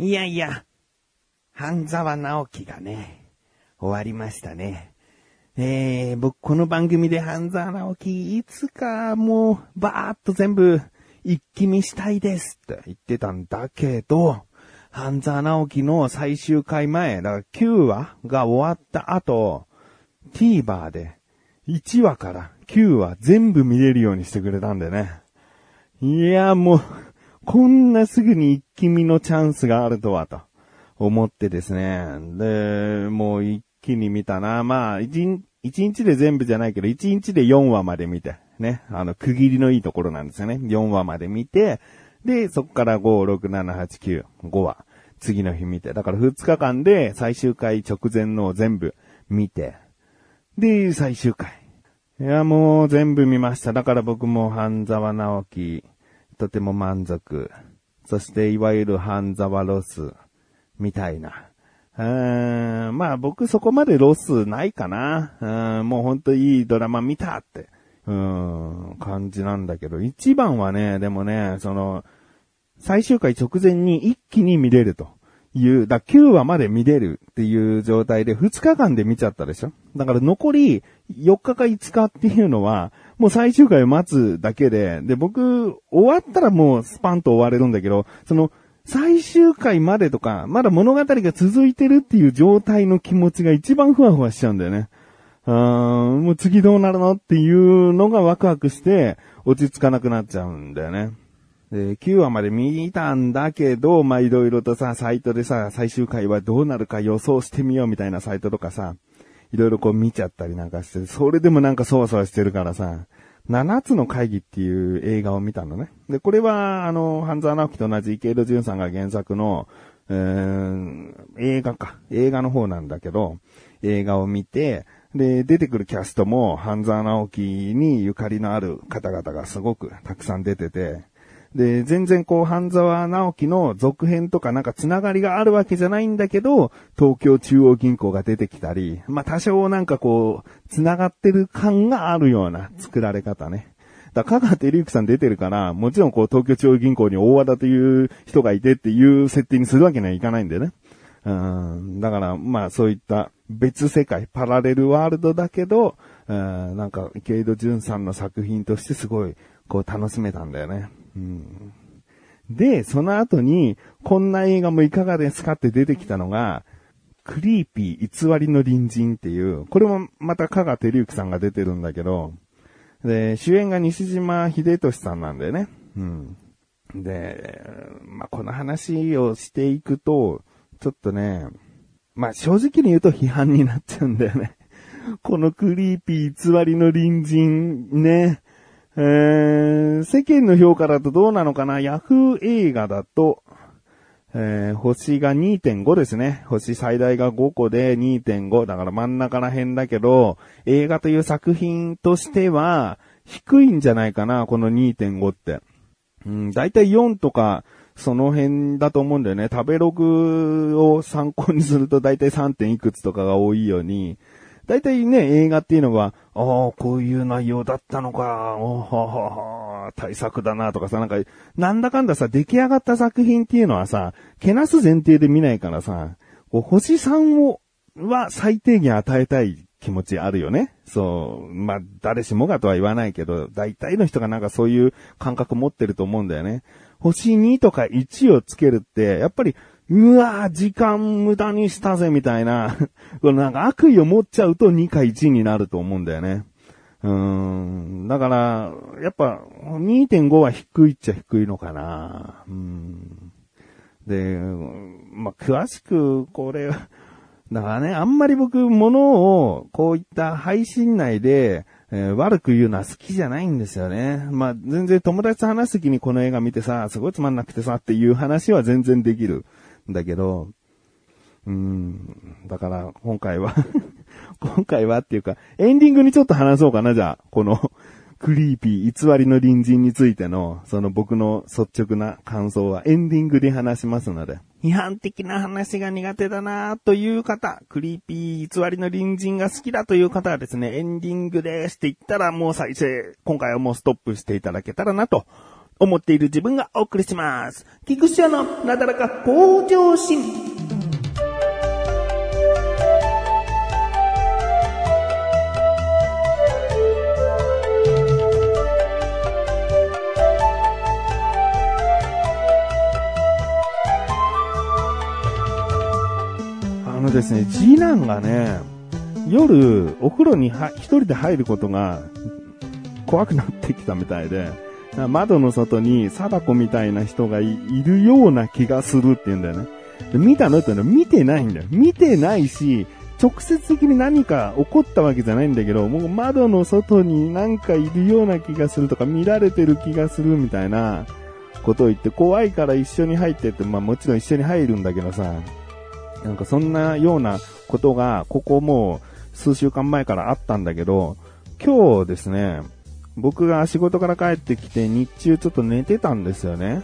いやいや、半沢直樹がね、終わりましたね。えー、僕この番組で半沢直樹、いつかもう、バーっと全部、一気見したいですって言ってたんだけど、半沢直樹の最終回前、だから9話が終わった後、TVer で1話から9話全部見れるようにしてくれたんでね。いや、もう、こんなすぐに一気見のチャンスがあるとは、と思ってですね。で、もう一気に見たな。まあ、一日で全部じゃないけど、一日で4話まで見て、ね。あの、区切りのいいところなんですよね。4話まで見て、で、そこから5、6、7、8、9、5話。次の日見て。だから2日間で最終回直前のを全部見て。で、最終回。いや、もう全部見ました。だから僕も半沢直樹、とても満足。そして、いわゆる半沢ロス、みたいな。うーん、まあ僕そこまでロスないかな。うん、もうほんといいドラマ見たって、うん、感じなんだけど、一番はね、でもね、その、最終回直前に一気に見れると。いう、だ9話まで見れるっていう状態で2日間で見ちゃったでしょだから残り4日か5日っていうのは、もう最終回を待つだけで、で、僕、終わったらもうスパンと終われるんだけど、その、最終回までとか、まだ物語が続いてるっていう状態の気持ちが一番ふわふわしちゃうんだよね。うーん、もう次どうなるのっていうのがワクワクして、落ち着かなくなっちゃうんだよね。で、9話まで見たんだけど、ま、いろいろとさ、サイトでさ、最終回はどうなるか予想してみようみたいなサイトとかさ、いろいろこう見ちゃったりなんかして、それでもなんかそわそわしてるからさ、7つの会議っていう映画を見たのね。で、これは、あの、半沢直樹と同じ池井戸潤さんが原作の、えー、映画か。映画の方なんだけど、映画を見て、で、出てくるキャストも、半沢直樹にゆかりのある方々がすごくたくさん出てて、で、全然こう、半沢直樹の続編とかなんかつながりがあるわけじゃないんだけど、東京中央銀行が出てきたり、まあ多少なんかこう、つながってる感があるような作られ方ね。だから、香川照之さん出てるから、もちろんこう、東京中央銀行に大和田という人がいてっていう設定にするわけにはいかないんだよね。うん、だから、まあそういった別世界、パラレルワールドだけど、うん、なんか、池井戸潤さんの作品としてすごい、こう楽しめたんだよね。で、その後に、こんな映画もいかがですかって出てきたのが、クリーピー偽りの隣人っていう、これもまた香川照之さんが出てるんだけど、で、主演が西島秀俊さんなんだよね。うん。で、まあ、この話をしていくと、ちょっとね、まあ、正直に言うと批判になっちゃうんだよね。このクリーピー偽りの隣人ね、えー、世間の評価だとどうなのかな？ヤフー映画だと、えー、星が2.5ですね。星最大が5個で2.5。だから真ん中ら辺だけど、映画という作品としては、低いんじゃないかな、この2.5って。だいたい4とか、その辺だと思うんだよね。食べログを参考にするとだいたい 3. 点いくつとかが多いように、大体ね、映画っていうのは、ああ、こういう内容だったのか、おははは、対策だなとかさ、なんか、なんだかんださ、出来上がった作品っていうのはさ、けなす前提で見ないからさ、こう星3を、は最低限与えたい気持ちあるよね。そう。まあ、誰しもがとは言わないけど、大体の人がなんかそういう感覚持ってると思うんだよね。星2とか1をつけるって、やっぱりうわ時間無駄にしたぜ、みたいな。このなんか悪意を持っちゃうと2か1になると思うんだよね。うん。だから、やっぱ、2.5は低いっちゃ低いのかな。うん。で、まあ、詳しく、これ、だからね、あんまり僕、ものを、こういった配信内で、えー、悪く言うのは好きじゃないんですよね。まあ、全然友達と話すときにこの映画見てさ、すごいつまんなくてさっていう話は全然できる。だけど、うん、だから今回は 今回はっていうか、エンディングにちょっと話そうかな、じゃあ、この クリーピー偽りの隣人についての、その僕の率直な感想はエンディングで話しますので、批判的な話が苦手だなという方、クリーピー偽りの隣人が好きだという方はですね、エンディングですって言ったらもう再生、今回はもうストップしていただけたらなと思っている自分がお送りします。菊池屋のなだらか向上心。あのですね、次男がね、夜、お風呂には一人で入ることが怖くなってきたみたいで、窓の外に貞子みたいな人がいるような気がするって言うんだよね。で見たのってのは見てないんだよ。見てないし、直接的に何か起こったわけじゃないんだけど、もう窓の外になんかいるような気がするとか、見られてる気がするみたいなことを言って、怖いから一緒に入ってって、まあもちろん一緒に入るんだけどさ、なんかそんなようなことが、ここもう数週間前からあったんだけど、今日ですね、僕が仕事から帰ってきて日中ちょっと寝てたんですよね。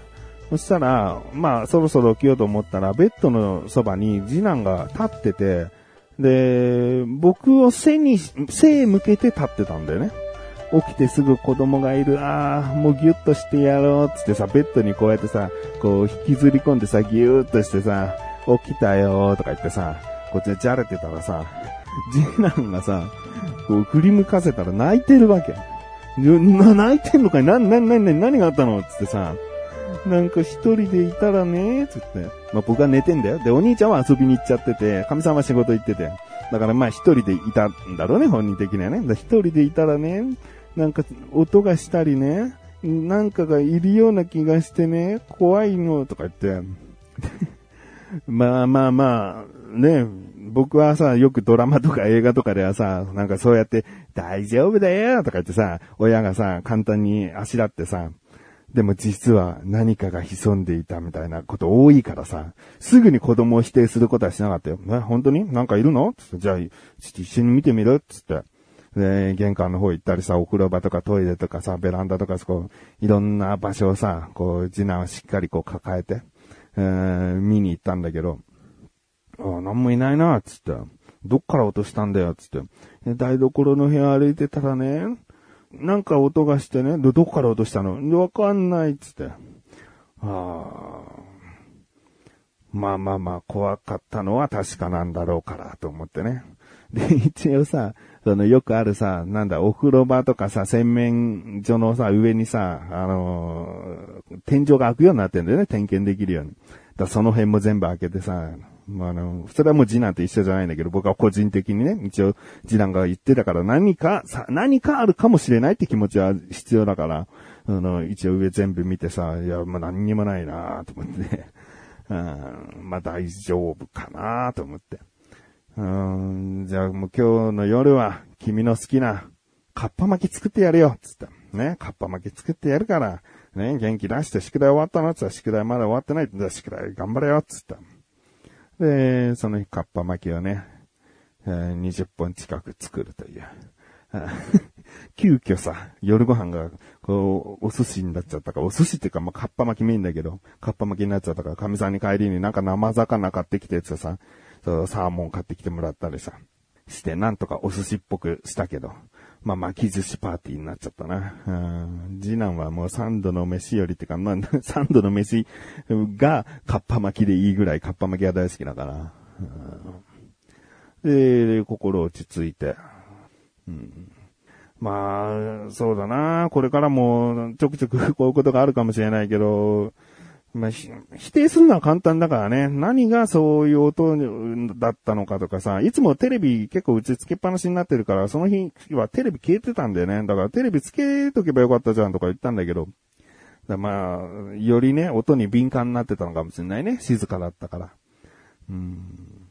そしたら、まあそろそろ起きようと思ったら、ベッドのそばに次男が立ってて、で、僕を背に、背へ向けて立ってたんだよね。起きてすぐ子供がいる、ああ、もうギュッとしてやろうっつってさ、ベッドにこうやってさ、こう引きずり込んでさ、ギュッとしてさ、起きたよとか言ってさ、こっちでじゃれてたらさ、次男がさ、こう振り向かせたら泣いてるわけ。な、泣いてんのかい？な、な、な、な、何があったの？つってさ、なんか一人でいたらね、つって。まあ、僕は寝てんだよ。で、お兄ちゃんは遊びに行っちゃってて、神さんは仕事行ってて。だからまあ一人でいたんだろうね、本人的にはね。一人でいたらね、なんか音がしたりね、なんかがいるような気がしてね、怖いの、とか言って。まあまあまあ、ね、僕はさ、よくドラマとか映画とかではさ、なんかそうやって、大丈夫だよとか言ってさ、親がさ、簡単にあしらってさ、でも実は何かが潜んでいたみたいなこと多いからさ、すぐに子供を否定することはしなかったよ。え、本当に？なんかいるの？つって、じゃあ、ちょっと一緒に見てみる？つって。で、玄関の方行ったりさ、お風呂場とかトイレとかさ、ベランダとかこう、いろんな場所をさ、こう、次男をしっかりこう抱えて、えー、見に行ったんだけど、ああ、なんもいないな、つって。どっから落としたんだよ、つって。で台所の部屋歩いてたらね、なんか音がしてね、で、どっから落としたの？わかんない、つって。ああ。まあまあまあ、怖かったのは確かなんだろうから、と思ってね。で、一応さ、そのよくあるさ、なんだ、お風呂場とかさ、洗面所のさ、上にさ、あのー天井が開くようになってんだよね、点検できるように。だその辺も全部開けてさ、まあ、あの、それはもう次男と一緒じゃないんだけど、僕は個人的にね、一応次男が言ってたから何か、さ、何かあるかもしれないって気持ちは必要だから、あの、一応上全部見てさ、いや、まあ何にもないなと思って、うん、まあ大丈夫かなと思って。うん、じゃあもう今日の夜は君の好きなカッパ巻き作ってやるよ、つって。ね、カッパ巻き作ってやるから、ね、元気出して宿題終わったのつったら宿題まだ終わってない。じゃあ宿題頑張れよ、つった。で、その日カッパ巻きをね、えー20本近く作るという。急遽さ、夜ご飯が、こう、お寿司になっちゃったから、お寿司っていうか、まあ、カッパ巻きメインだけど、カッパ巻きになっちゃったから、神さんに帰りになんか生魚買ってきてってさ、そうサーモン買ってきてもらったりさ、して、なんとかお寿司っぽくしたけど、まあ、巻き寿司パーティーになっちゃったな。うん次男はもう三度の飯よりってか、まあ、三度の飯がカッパ巻きでいいぐらいカッパ巻きが大好きだから。で、で心落ち着いて。うんまあ、そうだな。これからもちょくちょくこういうことがあるかもしれないけど、まあ、否定するのは簡単だからね。何がそういう音だったのかとかさ、いつもテレビ結構打ち付けっぱなしになってるから、その日はテレビ消えてたんだよね。だからテレビつけとけばよかったじゃんとか言ったんだけど、だまあ、よりね、音に敏感になってたのかもしれないね。静かだったから。うん。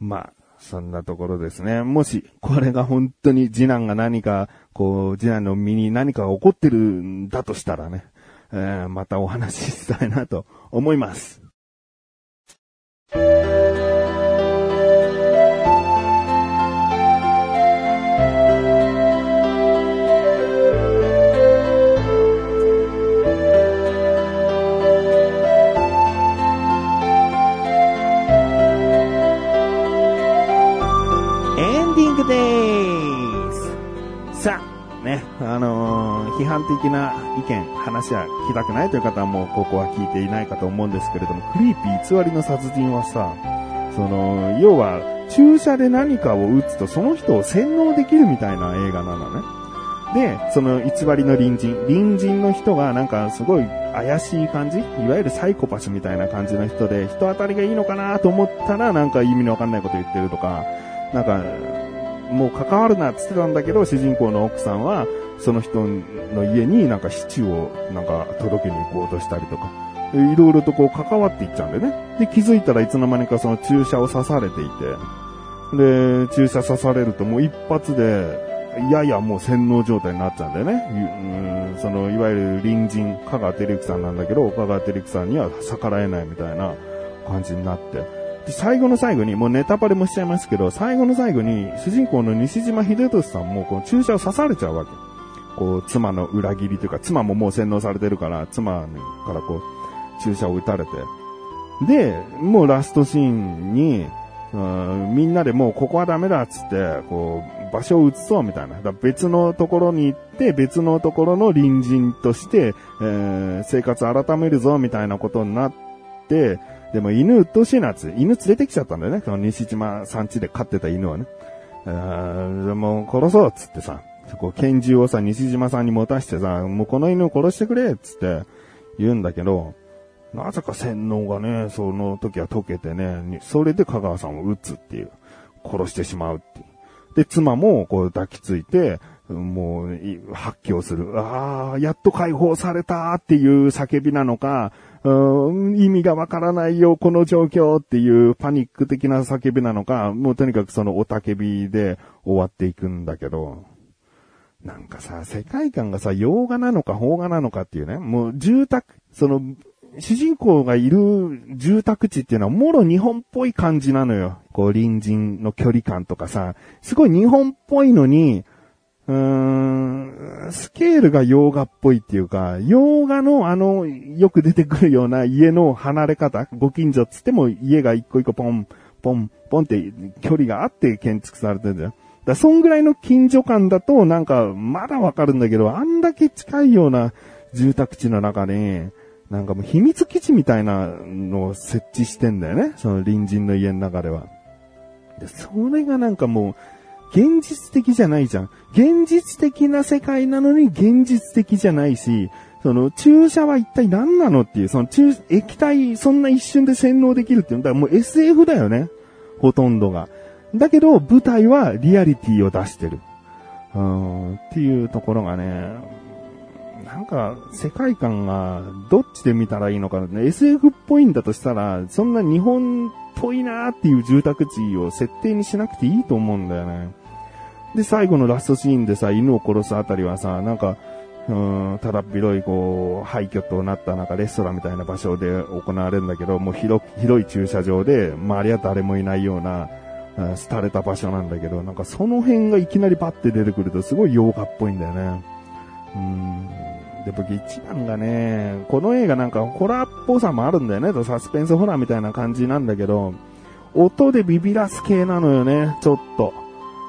まあ、そんなところですね。もし、これが本当に次男が何か、こう、次男の身に何かが起こってるんだとしたらね、えーまたお話ししたいなと思います。批判的な意見、話は聞きたくないという方はもうここは聞いていないかと思うんですけれども、クリーピー偽りの殺人はさ、その、要は、注射で何かを打つとその人を洗脳できるみたいな映画なのね。で、その偽りの隣人、隣人の人がなんかすごい怪しい感じいわゆるサイコパスみたいな感じの人で、人当たりがいいのかなと思ったらなんか意味のわかんないこと言ってるとか、なんか、もう関わるなって言ってたんだけど、主人公の奥さんは、その人の家になんかシチューをなんか届けに行こうとしたりとか、いろいろとこう関わっていっちゃうんでね。で、気づいたらいつの間にかその注射を刺されていて、で、注射刺されるともう一発で、ややもう洗脳状態になっちゃうんだよね。うんその、いわゆる隣人、香川照之さんなんだけど、香川照之さんには逆らえないみたいな感じになって。で、最後の最後に、もうネタバレもしちゃいますけど、最後の最後に、主人公の西島秀俊さんも、こう、注射を刺されちゃうわけ。こう、妻の裏切りというか、妻ももう洗脳されてるから、妻からこう、注射を打たれて。で、もうラストシーンに、うんみんなでもうここはダメだっつって、こう、場所を移そうみたいな。だ別のところに行って、別のところの隣人として、えー生活改めるぞみたいなことになって、でも犬うっとうしいなっつって、犬連れてきちゃったんだよね。その西島さん家で飼ってた犬をね。えーでもう殺そうっつってさ、こ拳銃をさ、西島さんに持たしてさ、もうこの犬を殺してくれっつって言うんだけど、なぜか洗脳がね、その時は解けてね、それで香川さんを撃つっていう。殺してしまうっていう。で、妻もこう抱きついて、もう発狂する。ああ、やっと解放されたっていう叫びなのか、うん意味がわからないよ、この状況っていうパニック的な叫びなのか、もうとにかくそのおたけびで終わっていくんだけど、なんかさ、世界観がさ、洋画なのか邦画なのかっていうね、もう住宅、その、主人公がいる住宅地っていうのはもろ日本っぽい感じなのよ。こう隣人の距離感とかさ、すごい日本っぽいのに、うーん、スケールが洋画っぽいっていうか、洋画のあの、よく出てくるような家の離れ方、ご近所っつっても家が一個一個ポン、ポン、ポンって距離があって建築されてるんだよ。だそんぐらいの近所感だとなんかまだわかるんだけど、あんだけ近いような住宅地の中に、なんかもう秘密基地みたいなのを設置してんだよね。その隣人の家の中では。で、それがなんかもう、現実的じゃないじゃん。現実的な世界なのに現実的じゃないし、その注射は一体何なのっていう、その注、液体、そんな一瞬で洗脳できるっていうのだからもう SF だよね。ほとんどが。だけど、舞台はリアリティを出してる。うん、っていうところがね、なんか、世界観が、どっちで見たらいいのかな、SF っぽいんだとしたら、そんな日本っぽいなーっていう住宅地を設定にしなくていいと思うんだよね。で、最後のラストシーンでさ、犬を殺すあたりはさ、なんか、うん、ただっ広い、こう、廃墟となったなんかレストランみたいな場所で行われるんだけど、もう広、広い駐車場で、周りは誰もいないような、廃れた場所なんだけど、なんかその辺がいきなりバッて出てくるとすごい洋画っぽいんだよね。うん。で、僕一番がね、この映画なんかホラーっぽさもあるんだよね。サスペンスホラーみたいな感じなんだけど、音でビビらす系なのよね、ちょっと。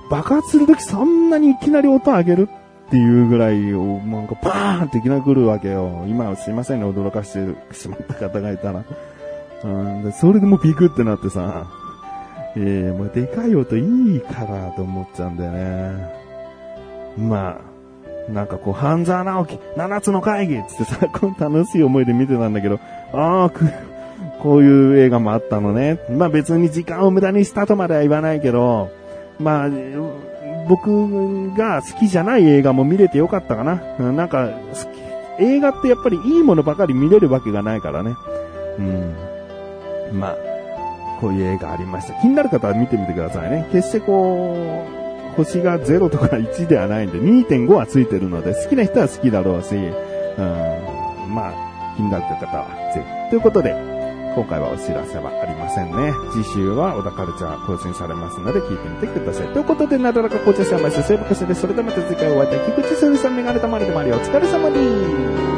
爆発するときそんなにいきなり音上げるっていうぐらい、なんかバーンっていきなり来るわけよ。今はすいませんね、驚かしてしまった方がいたら。うん、でそれでもうビクってなってさ、えー、もうでかい音いいからと思っちゃうんだよね。まあ、なんかこう、半沢直樹、七つの会議つってさ、この楽しい思いで見てたんだけど、ああ、くこういう映画もあったのね。まあ別に時間を無駄にしたとまでは言わないけど、まあ、僕が好きじゃない映画も見れてよかったかな。なんか、好き映画ってやっぱりいいものばかり見れるわけがないからね。うん。まあ、こういう映画ありました。気になる方は見てみてくださいね。決してこう、星が0とか1ではないんで、2.5はついてるので、好きな人は好きだろうし、うん、まあ、気になった方はぜひ。ということで、今回はお知らせはありませんね。次週は小田カルチャー更新されますので聞いてみてください。ということで、なだらか紅茶さんまして、セーブカシです。それではまた次回お会いいたい。菊池するさんメガネたまりでもありお疲れ様です。